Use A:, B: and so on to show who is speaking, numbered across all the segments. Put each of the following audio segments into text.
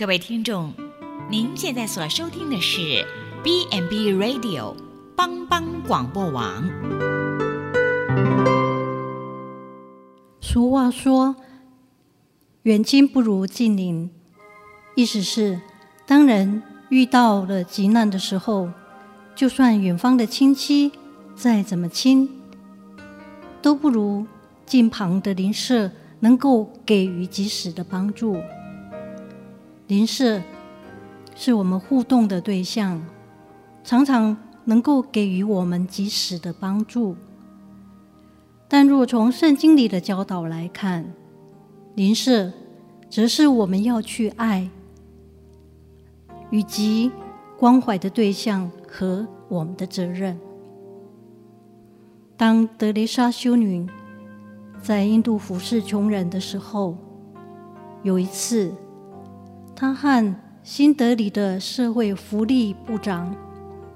A: 各位听众，您现在所收听的是 B n B Radio 帮帮广播网。
B: 俗话说：“远亲不如近邻。”意思是，当人遇到了急难的时候，就算远方的亲戚再怎么亲，都不如近旁的邻舍能够给予及时的帮助。邻舍是我们互动的对象，常常能够给予我们及时的帮助。但若从圣经里的教导来看，邻舍则是我们要去爱以及关怀的对象和我们的责任。当德蕾莎修女在印度服侍穷人的时候，有一次。他和新德里的社会福利部长，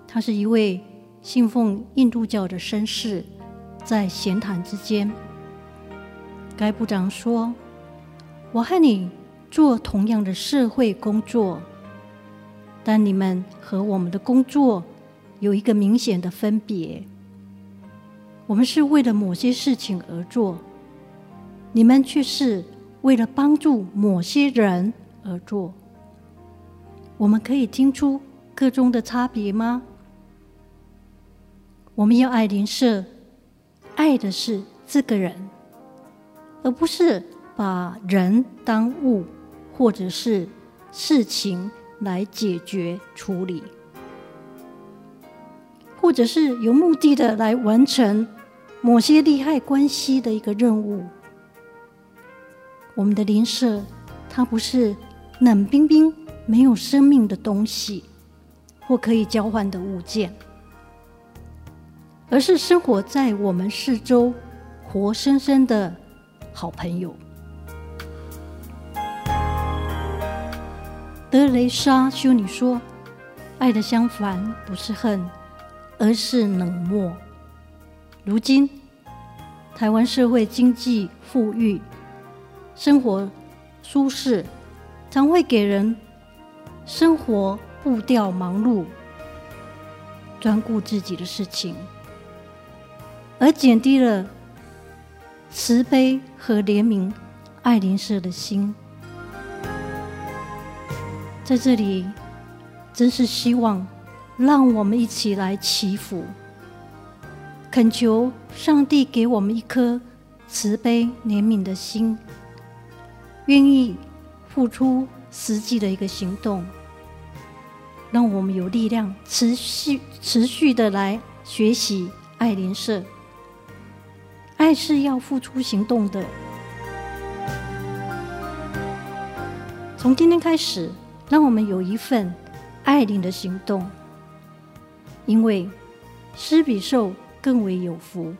B: 他是一位信奉印度教的绅士，在闲谈之间，该部长说：“我和你做同样的社会工作，但你们和我们的工作有一个明显的分别。我们是为了某些事情而做，你们却是为了帮助某些人。”而做，我们可以听出个中的差别吗？我们要爱邻舍，爱的是这个人，而不是把人当物或者是事情来解决处理，或者是有目的的来完成某些利害关系的一个任务。我们的邻舍，他不是。冷冰冰、没有生命的东西，或可以交换的物件，而是生活在我们四周、活生生的好朋友。德雷莎修女说：“爱的相反不是恨，而是冷漠。”如今，台湾社会经济富裕，生活舒适。常会给人生活步调忙碌、专顾自己的事情，而减低了慈悲和怜悯、爱邻舍的心。在这里，真是希望让我们一起来祈福，恳求上帝给我们一颗慈悲怜悯的心，愿意。付出实际的一个行动，让我们有力量持续持续的来学习爱邻舍。爱是要付出行动的。从今天开始，让我们有一份爱邻的行动，因为施比受更为有福。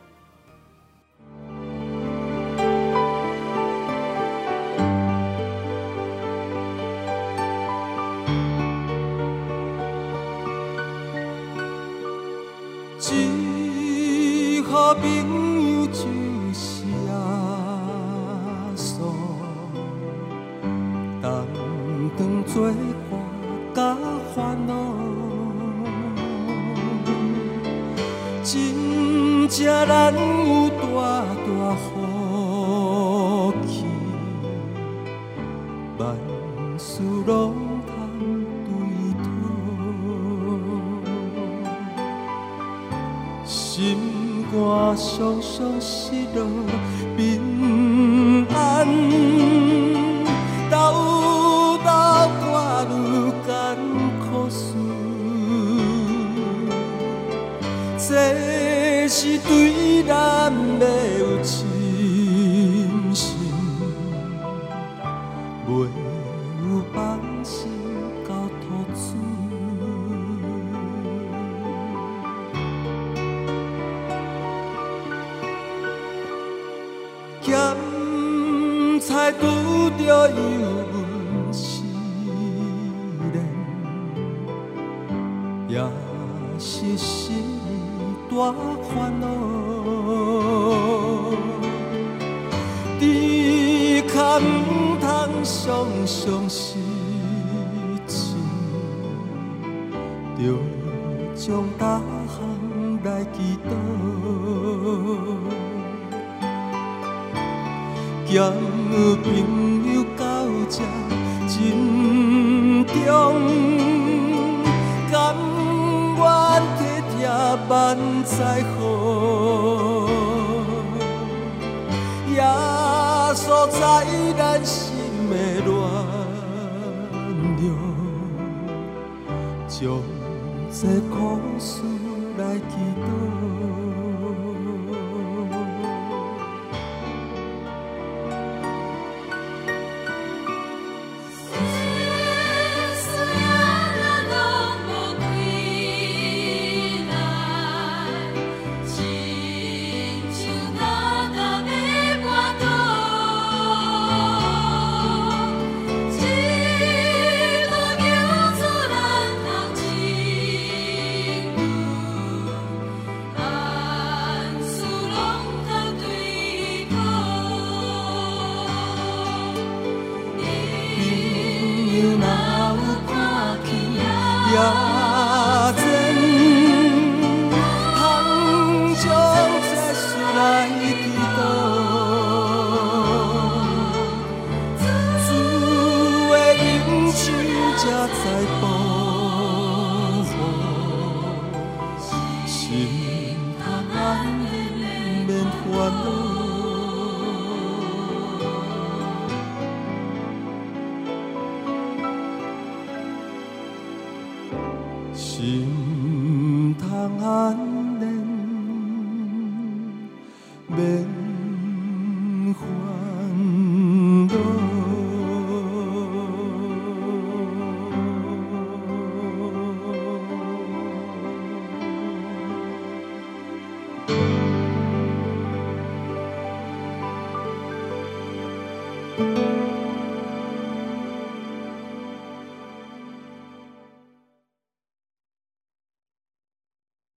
C: 当作伴甲烦恼，真正难有大大福气，万事拢。我双双失落平安，这是对咱的有深信，袂有放心交托处。咸菜拄着油温思念，也是心大烦恼。你可唔通常常情，将大项来祈祷，交朋友到这真重。万载好，耶稣在咱心的暖融，将这苦事来祈祷。写在薄，心淡安稳免烦恼。心安，